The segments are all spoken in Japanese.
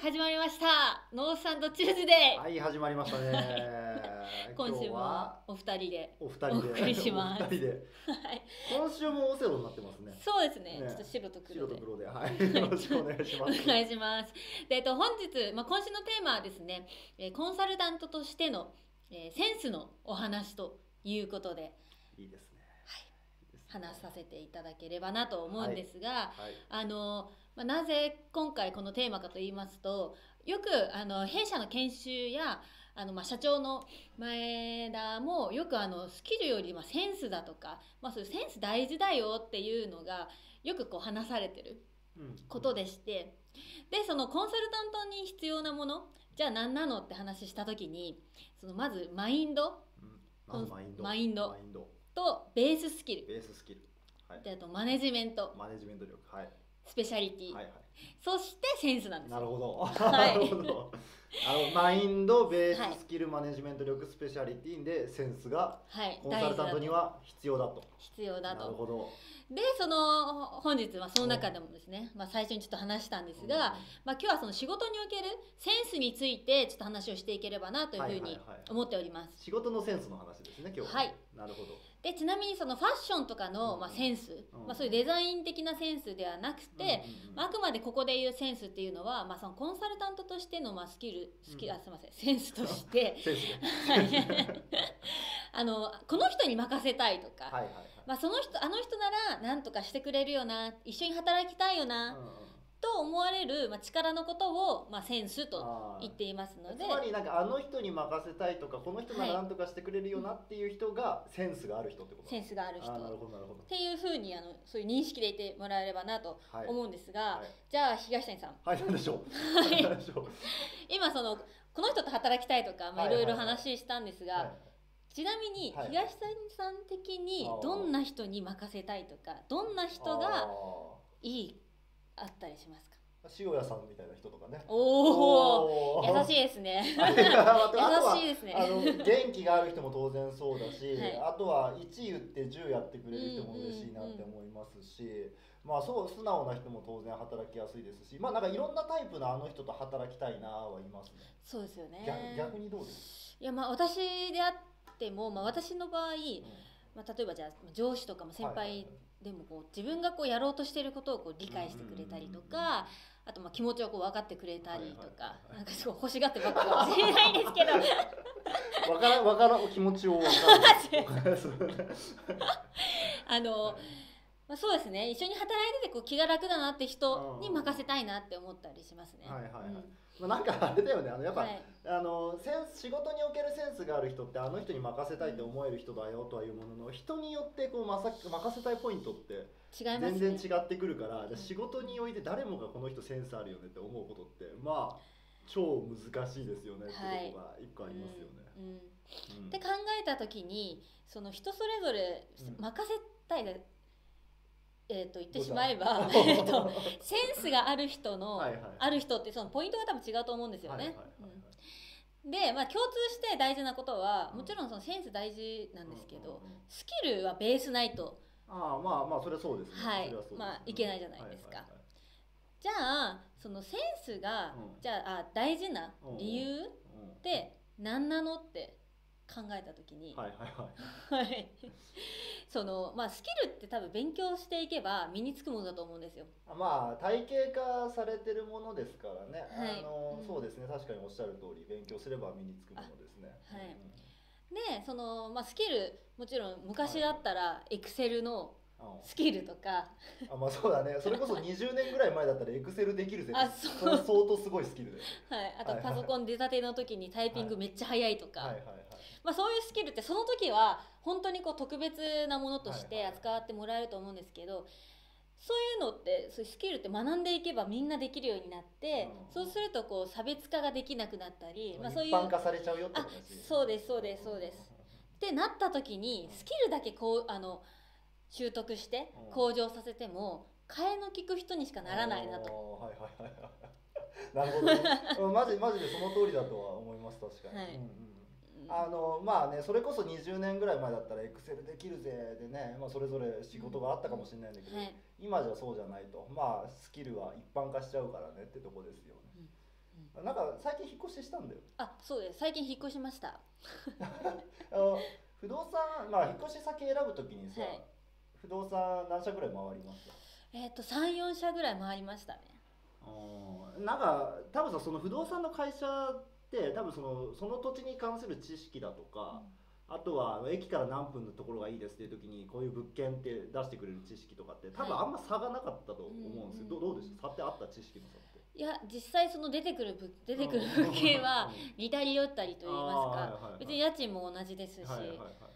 始まりました。ノースサンドチューズデー、はい、始まりましたね。今週もはお二人でお二人で。お送りします。はい。今週もオセロになってますね。そうですね。ね。ちょっと白と黒で。白と黒で、はい、よろしくお願いします。願いします。で、えっと、本日、まあ、今週のテーマはですね、えーコンサルタントとしての、えーセンスのお話ということで。いいです話させていただければなと思うんですが、はい。あの、まあ、なぜ今回このテーマかと言いますとよくあの弊社の研修やあの、まあ、社長の前田もよくあのスキルよりまあセンスだとか、まあ、そういうセンス大事だよっていうのがよくこう話されてるうんことでしてでそのコンサルタントに必要なものじゃあ何なのって話した時にそのまずマインドうんンド。マインドマインド。とベーススキルベーススキル。はい。であとマネジメントマネジメント力。はい。スペシャリティ、はいはい。そしてセンスなんですよなるほど。はい なるほど。あのマインド、ベはいーススキル、マネジメント力、スペシャリティでセンスがはい、コンサルタントには必要だと。必要だなると。ほど。でその本日はその中でもですね、まあ、最初にちょっと話したんですが、まあ、今日はその仕事におけるセンスについてちょっと話をしていければなというふうにはいはいはい思っております。仕事のセンスの話ですね、今日はい。なるほど。でちなみにそのファッションとかの、うんまあ、センス、うん。まあ、そういうデザイン的なセンスではなくて、まあ、あくまでここで言うセンスっていうのは、まあ、そのコンサルタントとしての、まあ、スキルスキル、うん。あすみませんセンスとして。あのこの人に任せたいとか、はいはいはい。まあ、その人あの人なら何とかしてくれるよな一緒に働きたいよな、と思われる、まあ、力のことを、まあ、センスと言っていますので。つまりなんかあの人に任せたいとかこの人なはい。ら何とかしてくれるよなっていう人がセンスがある人ってこと？センスがある人。なるっほどなるほど。ていうふうにあのそういう認識でいてもらえればなとはい。思うんですが、はい。じゃあ東谷さん。はい何でしょう？はい何でしょう？今そのこの人と働きたいとか、まあ、はいいはいはい。ろいろ話したんですが、はい。ちなみにはい。東谷さん的にどんな人に任せたいとかどんな人がいいあったりしますか？塩屋さんみたいな人とかね。おお優いしいですね。優しいですね あの元気がある人も当然そうだし、はい。あとは1言って10やってくれる人も嬉しいなって思いますし、まあそう素直な人も当然働きやすいですしまあなんかいろんなタイプのあの人と働きたいなはいますね。そうですよね。逆逆にどうです？いやまあ私であっても、まあ、私の場合、か、まあ、例えばじゃあ上司とかも先輩でもこう自分がこうやろうとしていることをこう理解してくれたりとかあとまあ気持ちをこう分かってくれたりとはいはいかはいはい。なんかすごい欲しがってばっかかもしれないんですけど。わからんわからん気持ちをわからん あの、まあ、そうですね。一緒に働いててこう気が楽だなって人に任せたいなって思ったりしますね。はいはいはい。うん。まあなんかあれだよね。あのやっぱ、はい。あのセンス仕事におけるセンスがある人ってあの人に任せたいって思える人だよとはいうものの人によってこうまさ任せたいポイントって。全然違ってくるから、じゃあ仕事において誰もがこの人センスあるよねって思うことってまあ超難しいですよねっていうことが一個ありますよね。うん。うん。うん。って考えた時にその人それぞれうん。任せたい。で、えー、と言ってしまえばは えーと センスがある人の、はいはい。ある人ってそのポイントが多分違うと思うんですよね。で、まあ、共通して大事なことはうん。もちろんそのセンス大事なんですけど、スキルはベースないと。ああまあまあそれはそうですね。はい。それはそうですまあいけないじゃないですか。じゃあそのセンスが、うん。じゃああ大事な理由っうんて何なのって考えた時に、はいはいはい。はい、そのまあスキルって多分勉強していけば身につくものだと思うんですよ。まあ体系化されてるものですからね、はい。あのうん。そうですね。確かにおっしゃる通り勉強すれば身につくものですね。はい。でその、まあ、スキルもちろん昔だったらエクセルのうんスキルとか、あまあそうだね。それこそ20年ぐらい前だったらエクセルできるぜあそう。それ相当すごいスキルで。はい、あとはいパソコン出たての時にタイピングめっちゃ速いとか、はいはいはいまあ、そういうスキルってその時は本当にこう特別なものとして扱ってもらえると思うんですけど、そういうのってそういうスキルって学んでいけばみんなできるようになって、うん。そうするとこう差別化ができなくなったり、まあ、そういう一般化されちゃうよって話あそうですそうですそうです。ってなった時にスキルだけこうあの習得してうん。向上させても替えの利く人にしかならないなと。とはいはいはいはい。なるほどね。うんマジマジでその通りだとは思います確かに、はい。うんうんあのまあねそれこそ20年ぐらい前だったらエクセルできるぜでね、まあ、それぞれ仕事があったかもしれないんだけど、はい今じゃそうじゃないとまあスキルは一般化しちゃうからねってとこですよね。なんか最近引っ越ししたんだよ。あそうです。最近引っ越しました。あの不動産まあ引っ越し先選ぶときにさ、はい。不動産何社ぐらい回りました？えっ、と34社ぐらい回りましたね。なんか多分さその不動産の会社って多分そのその土地に関する知識だとか、あとは駅から何分のところがいいですっていう時にこういう物件って出してくれる知識とかって多分はいあんま差がなかったと思うんですよ、うんどうどうでした差ってあった知識の差って。いや実際その出てくる物出てくる物件は似たり寄ったりと言いますか、別に家賃も同じですし、はいはいはい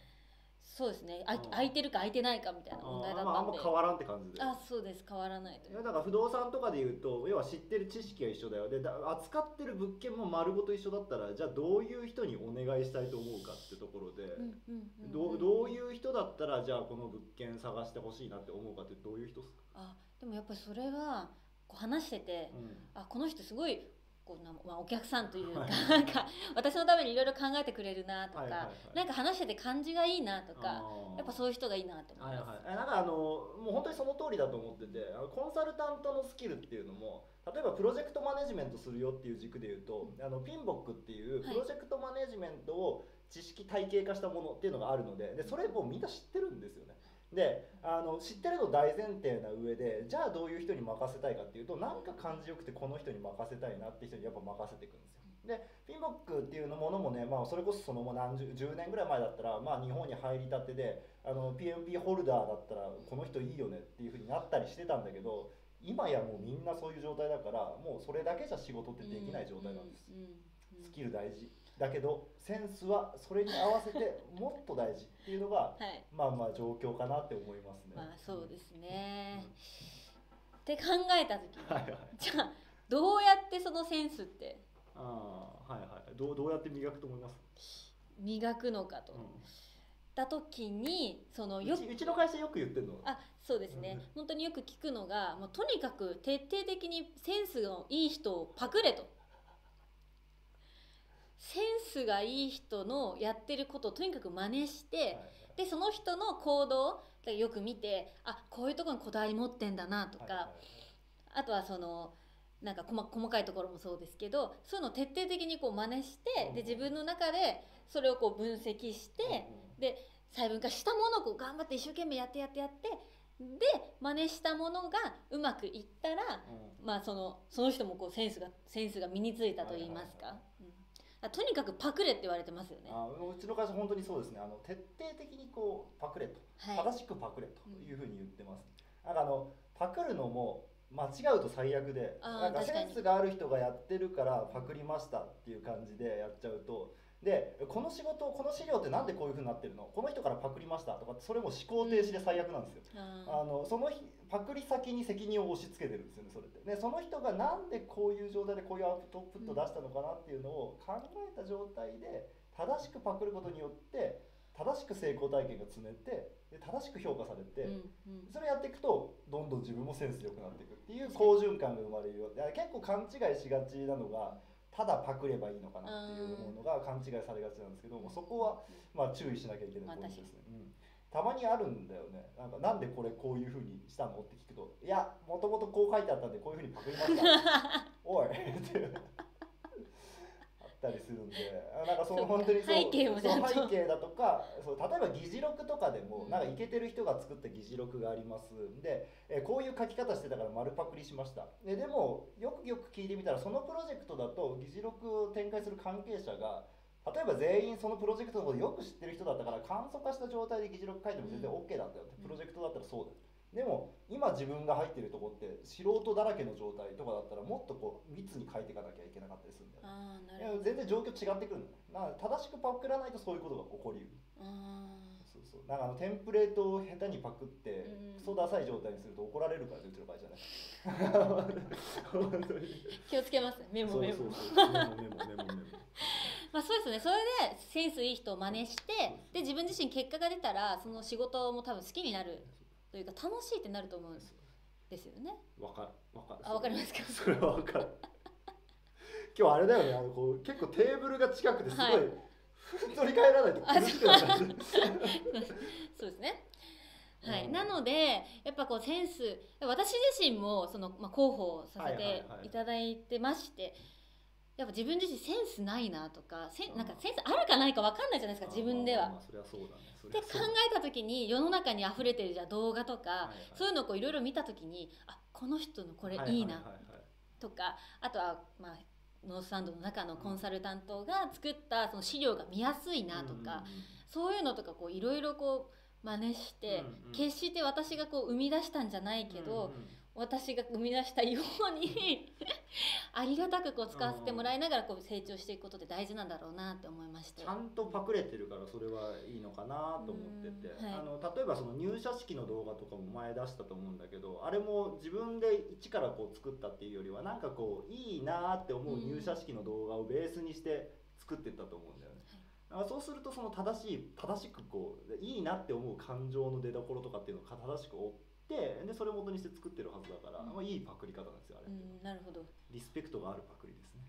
そうですね。あうん。空いてるか空いてないかみたいな問題だあーまああったんでんま変わらんって感じで。あそうです。変わらないと。いやだから不動産とかで言うと要は知ってる知識が一緒だよ。でだ扱ってる物件も丸ごと一緒だったらじゃあどういう人にお願いしたいと思うかってところで、うんうんうんどうどういう人だったらじゃあこの物件探してほしいなって思うかってどういう人っすか、あでもやっぱりそれはこう話しててあこの人すごいこうな、まあ、お客さんというかはい。なんか私のためにいろいろ考えてくれるなとか、はいはいはい。なんか話してて感じがいいなとかやっぱそういう人がいいなと思はいいます。はいえなんかあのもう本当にその通りだと思っててあのコンサルタントのスキルっていうのも例えばプロジェクトマネジメントするよっていう軸で言うと、あのピンボックっていうはい。プロジェクトマネジメントを知識体系化したものっていうのがあるのででそれもうみんな知ってるんですよね。であの知ってるの大前提な上でじゃあどういう人に任せたいかっていうとなんか感じよくてこの人に任せたいなって人にやっぱ任せていくんですよ。でピンボックっていうのものもね、まあ、それこそそのもう何十10年ぐらい前だったら、まあ、日本に入りたてであの PMP ホルダーだったらこの人いいよねっていうふうになったりしてたんだけど今やもうみんなそういう状態だからもうそれだけじゃ仕事ってできない状態なんです。スキル大事だけどセンスはそれに合わせてもっと大事っていうのがはいまあまあ状況かなって思いますね。まあそうですうんね。って考えた時にはいはい。じゃあどうやってそのセンスって？ああはいはい。どうどうやって磨くと思います？磨くのかと。うた時にそのん、ようちうちの会社よく言ってるの。あそうですね、本当によく聞くのがもうとにかく徹底的にセンスのいい人をパクれとスがいい人のやってることをとにかく真似して、でその人の行動よく見てあこういうところにこだわり持ってんだなとか、あとはそのなんか細細かいところもそうですけどそういうのを徹底的にこう真似してで自分の中でそれをこう分析してで細分化したものをこう頑張って一生懸命やってやってやってで真似したものがうまくいったら、まあ、そのその人もこうセンスがセンスが身についたと言いますか、とにかくパクれって言われてますよね。あうちの会社本当にそうですね。あの徹底的にこうパクれと、はい。正しくパクれというふうに言ってます、なんかあのパクるのも間違うと最悪で。なんかセンスがある人がやってるからパクりましたっていう感じでやっちゃうとでこの仕事この資料ってなんでこういうふうになってるの？この人からパクりましたとかってそれも思考停止で最悪なんですよ、ああのその日パクリ先に責任を押し付けてるんですよねそれって。でその人がなんでこういう状態でこういうアウトプット出したのかなっていうのを考えた状態で正しくパクることによって正しく成功体験が積めてで正しく評価されて、ーうんうん。それやっていくとどんどん自分もセンス良くなっていくっていう好循環が生まれるよ。いや結構勘違いしがちなのがただパクればいいのかなっていうのが勘違いされがちなんですけどもそこはまあ注意しなきゃいけないポイントですね、うん、たまにあるんだよね。なんかなんでこれこういうふうにしたのって聞くといやもともとこう書いてあったんでこういうふうにパクりました。おい。ってたりするんであなんかその本当にそう背景も背景だとかそう例えば議事録とかでも、うん。なんかイケてる人が作った議事録がありますで、えーこういう書き方してたから丸パクリしました。ででもよくよく聞いてみたらそのプロジェクトだと議事録を展開する関係者が例えば全員そのプロジェクトのことよく知ってる人だったから簡素化した状態で議事録書いても全然 OK だったよって、うん。プロジェクトだったらそうだよでも今自分が入ってるとこって素人だらけの状態とかだったらもっとこう密に書いていかなきゃいけなかったりするんだよ。あなるほど。全然状況違ってくるの。で正しくパクらないとそういうことが起こりうる。あそうそうなんかあのテンプレートを下手にパクってうん。クソダサい状態にすると怒られるからねうちの会社ね気をつけますメモそう。メモメモメモメモメモ。まあそうですね。それでセンスいい人を真似してで自分自身結果が出たらその仕事も多分好きになるというか楽しいってなると思うんですよね。わかる。わかる。あわかりますか？それはわかる。今日あれだよねあのこう結構テーブルが近くてすごい、はい。取り替えらないと苦しくなっちゃうそうですね。はい、うん。なのでやっぱこうセンス私自身もその、まあ、広報させはいはいてはい。いただいてまして、やっぱ自分自身センスないなとかせんなんかセンスあるかないか分かんないじゃないですか自分では。で考えた時に世の中に溢れてるじゃあ動画とか、はいはいそういうのをこういろいろ見た時にあこの人のこれいいなとかあとはまあノースサンドの中のコンサルタントが作ったその資料が見やすいなとか、そういうのとかこういろいろこう真似して、決して私がこう生み出したんじゃないけど、私が生み出したように ありがたくこう使わせてもらいながらこう成長していくことって大事なんだろうなって思いまして。ちゃんとパクれてるからそれはいいのかなと思ってて、うんはい。あの例えばその入社式の動画とかも前出したと思うんだけどあれも自分で一からこう作ったっていうよりはなんかこういいなって思う入社式の動画をベースにして作ってったと思うんだよね。そうするとその正しい正しくこういいなって思う感情の出どころとかっていうのを正しく追ってでそれを元にして作ってるはずだから、うん。まあ、いいパクリ方なんですよあれう。んなるほど。リスペクトがあるパクリですね。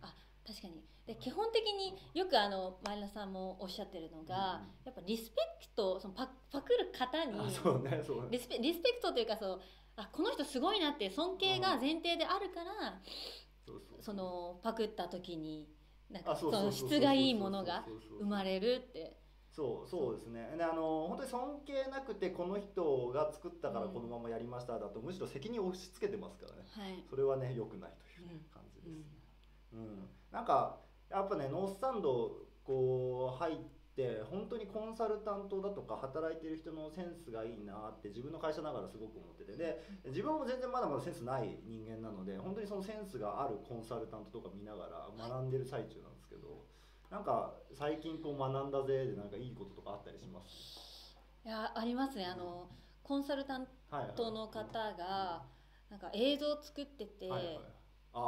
確かに。で基本的によくあの前田さんもおっしゃってるのが、うんやっぱリスペクトそのパパクる方にあそうねそうね。リスペリスペクトというかそうあこの人すごいなって尊敬が前提であるから、そのパクった時になんかあその質がいいものが生まれるってそうそう。ですね。であの本当に尊敬なくてこの人が作ったからうん。このままやりましただと、むしろ責任を押し付けてますからね。はい、それはね良くないという感じですね、うん。なんかやっぱねノースサンドこう入って本当にコンサルタントだとか働いてる人のセンスがいいなって自分の会社ながらすごく思ってて。で自分も全然まだまだセンスない人間なので本当にそのセンスがあるコンサルタントとか見ながら学んでる最中なんですけどなんか最近こう学んだぜでなんかいいこととかあったりします？いやありますね。あのコンサルタントの方がなんか映像作ってて、はいはい、あ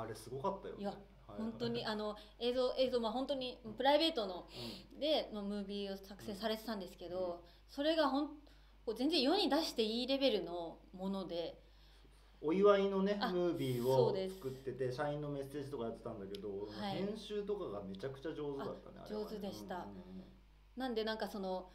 ああれすごかったよねいやはいはい。本当にあの映像映像まあ本当にプライベートのうでのムービーを作成されてたんですけど、それがほん全然世に出していいレベルのものでんお祝いのねあムービーを作ってて社員のメッセージとかやってたんだけど、はい。編集とかがめちゃくちゃ上手だったねね上手でした。うんうんうん。なんでなんかその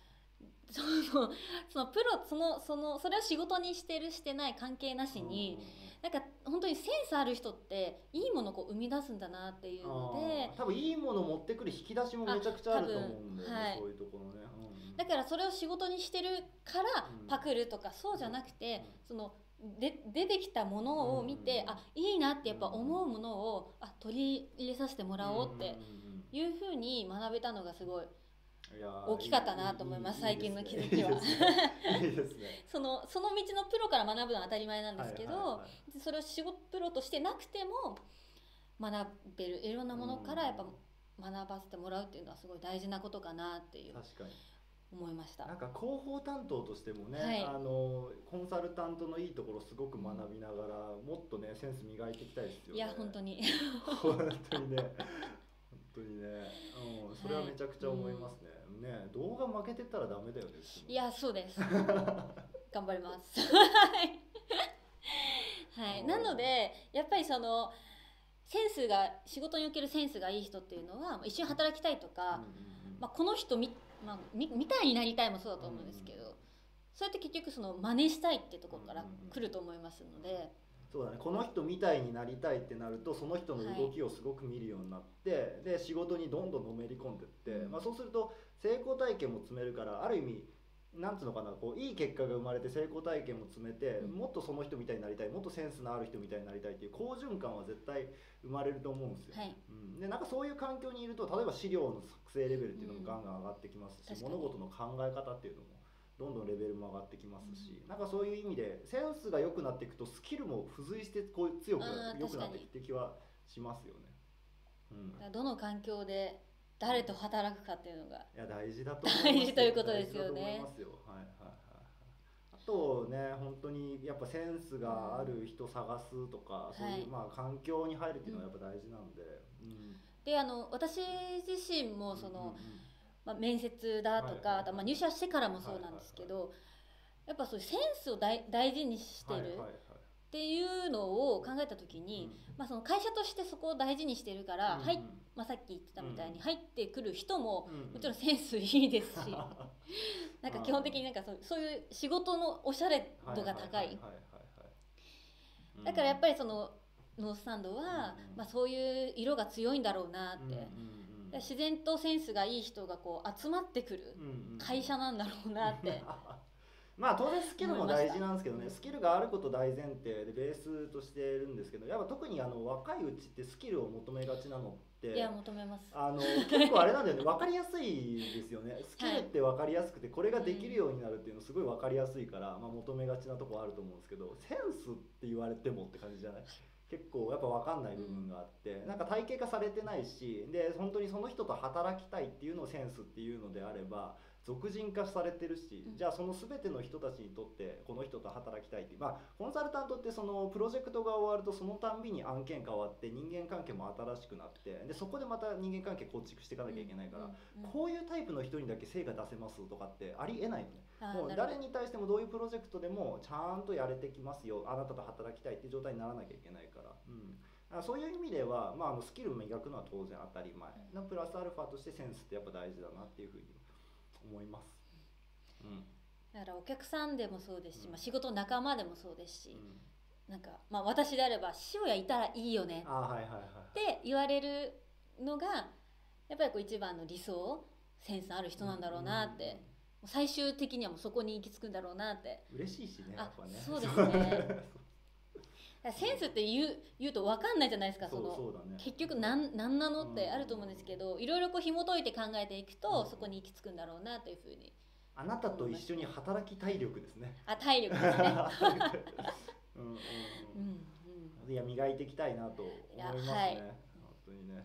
そのそのプロそのそのそれを仕事にしてるしてない関係なしに、なんか本当にセンスある人っていいものをこう生み出すんだなっていうので多分いいもの持ってくる引き出しもめちゃくちゃあると思うんだよね、はい。そういうところね、うんうん。だからそれを仕事にしてるからうん。パクるとかそうじゃなくてうん。そので出てきたものを見てうんあいいなってやっぱ思うものをあ取り入れさせてもらおうっていうふうに学べたのがすごい大きかったなと思います最近の気づきは。そのその道のプロから学ぶのは当たり前なんですけど、それを仕事プロとしてなくても学べるいろんなものからやっぱ学ばせてもらうっていうのはすごい大事なことかなっていう。確かに思いました。なんか広報担当としてもね、はい。あのコンサルタントのいいところすごく学びながらもっとねセンス磨いていきたいですよね。いや本当に。本当にね。本当にね、うん、それはめちゃくちゃ思いますね、ね動画負けてたらダメだよねいやそうです。頑張ります。はい。はいなのでやっぱりそのセンスが仕事におけるセンスがいい人っていうのはまあ一緒に働きたいとうんか、うんうんまあ、この人み,、まあ、みみたいになりたいもそうだと思うんですけど、そうやって結局その真似したいってところから来ると思いますので、そうだね。この人みたいになりたいってなるとその人の動きをすごく見るようになって、で仕事にどんどんのめり込んでって、うん。まあ、そうすると成功体験も積めるからある意味なんつうのかなこういい結果が生まれて成功体験も積めて、うん。もっとその人みたいになりたいもっとセンスのある人みたいになりたいっていう好循環は絶対生まれると思うんですよ。はい。うん、でなんかそういう環境にいると例えば資料の作成レベルっていうのもガンガン上がってきますし、確かに。物事の考え方っていうのもどんどんレベルも上がってきますし、なんかそういう意味でセンスが良くなっていくとスキルも付随してこう強く良くなって確かに。きて気はしますよね。うん、どの環境で誰と働くかっていうのがいや大事だと思いますよ。大事ということですよね。と思いますよ。はいはいはい。はいあとね本当にやっぱセンスがある人探すとか、そういう、はい。まあ環境に入るっていうのはやっぱ大事なんで、うん。であの私自身もその、うんうんうん。まあ、面接だとか、はいはいまあ入社してからもそうなんですけど、やっぱそういうセンスを大大事にしてる。はいはいはいっていうのを考えた時に、まあ、その会社としてそこを大事にしてるから、うん。はいまあ、さっき言ってたみたいに入ってくる人もうん。うんもちろんセンスいいですし なんか基本的になんかそうそういう仕事のおしゃれ度が高い。だからやっぱりそのノースサンドは、うんまあ、そういう色が強いんだろうなって、自然とセンスがいい人がこう集まってくるうんうん。会社なんだろうなって、まあ当然スキルも大事なんですけどね。スキルがあること大前提でベースとしてるんですけどやっぱ特にあの若いうちってスキルを求めがちなのっていや求めます。あの結構あれなんだよね。分かりやすいですよね。スキルって分かりやすくてこれができるようになるっていうのすごい分かりやすいから、まあ、求めがちなとこあると思うんですけどセンスって言われてもって感じじゃない？結構やっぱ分かんない部分があって、なんか体系化されてないしで本当にその人と働きたいっていうのをセンスっていうのであれば俗人化されてるし、うん。じゃあその全ての人たちにとってこの人と働きたいっていう。まあコンサルタントってそのプロジェクトが終わるとそのたんびに案件変わって人間関係も新しくなってでそこでまた人間関係構築していかなきゃいけないから、こういうタイプの人にだけ成果出せますとかってありえないのね。もう誰に対してもどういうプロジェクトでもちゃんとやれてきますよ。あなたと働きたいっていう状態にならなきゃいけないから、うん、あそういう意味では、まあ、あのスキルを磨くのは当然当たり前。のプラスアルファとしてセンスってやっぱ大事だなっていうふうに思います。うん。だからお客さんでもそうですし、うん。まあ、仕事仲間でもそうですし、うん。なんか、まあ、私であれば「塩屋いたらいいよね」って言われるのがやっぱりこう一番の理想センスのある人なんだろうなって、最終的にはもうそこに行き着くんだろうなって。うん嬉しいしねやっぱね。あそうですね センスって言う言うと分かんないじゃないですかそのそうだね。結局何何なのってあると思うんですけどいろいろこう紐解いて考えていくとそこに行き着くんだろうなというふうに。あなたと一緒に働き体力ですね。あ体力ですね。うんうんううんいや磨いていきたいなと思いますね、はい。本当にね、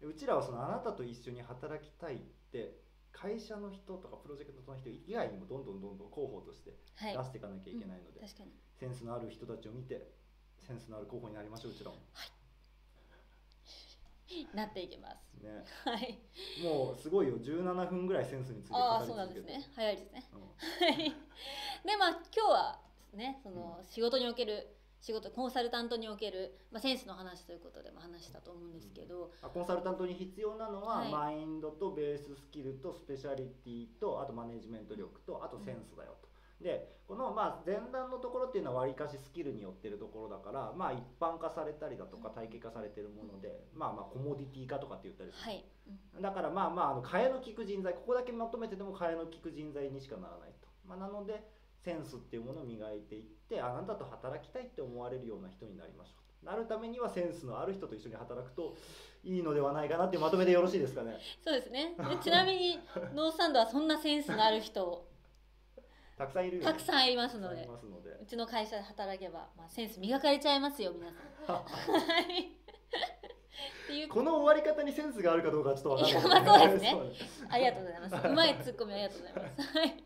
うん、うちらはそのあなたと一緒に働きたいって会社の人とかプロジェクトの人以外にもどんどんどんどん候補としてはい出していかなきゃいけないので、確かにセンスのある人たちを見てセンスのある候補になりましょううちらも なっていきます。ねはい。もうすごいよ17分ぐらいセンスについて語ああそうなんですね。早いですね。うん はい。でまあ今日はねその仕事における仕事コンサルタントにおける、まあ、センスの話ということでも話したと思うんですけど、あコンサルタントに必要なのは、はい。マインドとベーススキルとスペシャリティとあとマネジメント力とあとセンスだよと。でこのまあ前段のところっていうのはわりかしスキルによってるところだからまあ一般化されたりだとか体系化されてるもので、まあまあコモディティ化とかって言ったりする、はい。うんだからまあまああの替えの利く人材ここだけまとめてても替えの利く人材にしかならないと、まあ、なのでセンスっていうものを磨いていってあなたと働きたいって思われるような人になりましょうなるためにはセンスのある人と一緒に働くといいのではないかなってまとめでよろしいですかねそうですね。でちなみに ノースサンドはそんなセンスのある人たくさんいるよ、たくさんいますので。ますのでうちの会社で働けば、まあ、センス磨かれちゃいますよ皆さん。はい。っていうこの終わり方にセンスがあるかどうかはちょっとわかんないまあそうですね ありがとうございます。うまいツッコミありがとうございます。はい。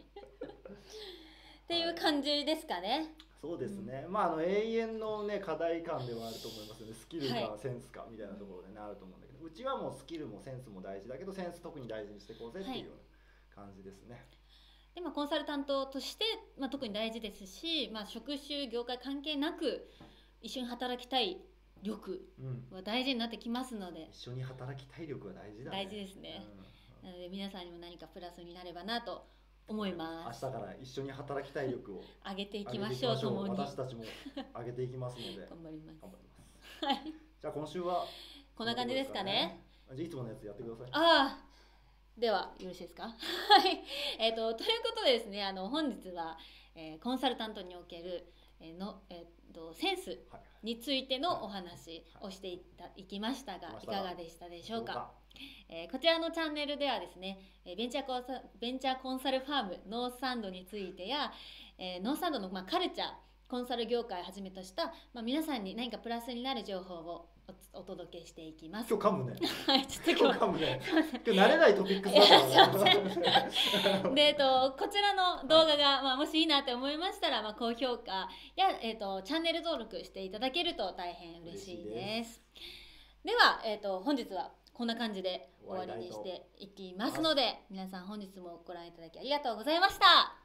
っていう感じですかね。そうですね、まああの永遠のね課題感ではあると思いますよね。スキルかはセンスかみたいなところでね、あると思うんだけど。うちはもうスキルもセンスも大事だけどセンス特に大事にしていこうぜっていうような感じですね、でまあ、コンサルタントとして、まあ、特に大事ですし、まあ、職種業界関係なく一緒に働きたい力うんは大事になってきますので。一緒に働き体力は大事だね。大事ですね。うん。なので皆さんにも何かプラスになればなと思います。明日から一緒に働き体力を 上げてい上きましょうげていきましょう。共に。頑私たちも上げていきますので。張ります。頑張ります。はい。じゃあ今週はこんな感じですかね。じゃあいつものやつやってください。ああではよろしいですか？はい。えっ、とということでですねあの本日は、えーコンサルタントにおける、えーのえー、とセンスはいについてのお話をしていったいきましたがはいいかがでしたでしょうか、えーこちらのチャンネルではですねえーベンチャーコンサベンチャーコンサルファームノースサンドについてや、えーノースサンドの、まあ、カルチャーコンサル業界をはじめとした、まあ、皆さんに何かプラスになる情報をおお届けしていきます。今日噛むね はい、ちょっと今日噛むね 今日慣れないトピックスだった で、えっと、こちらの動画が、まあ、もしいいなって思いましたら、まあ、高評価や、えっと、チャンネル登録していただけると大変嬉しいです。では、えっと、本日はこんな感じで終わりにしていきますので、皆さん本日もご覧いただきありがとうございました。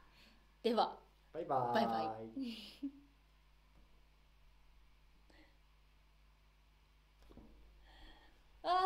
では。バイバイバイバイ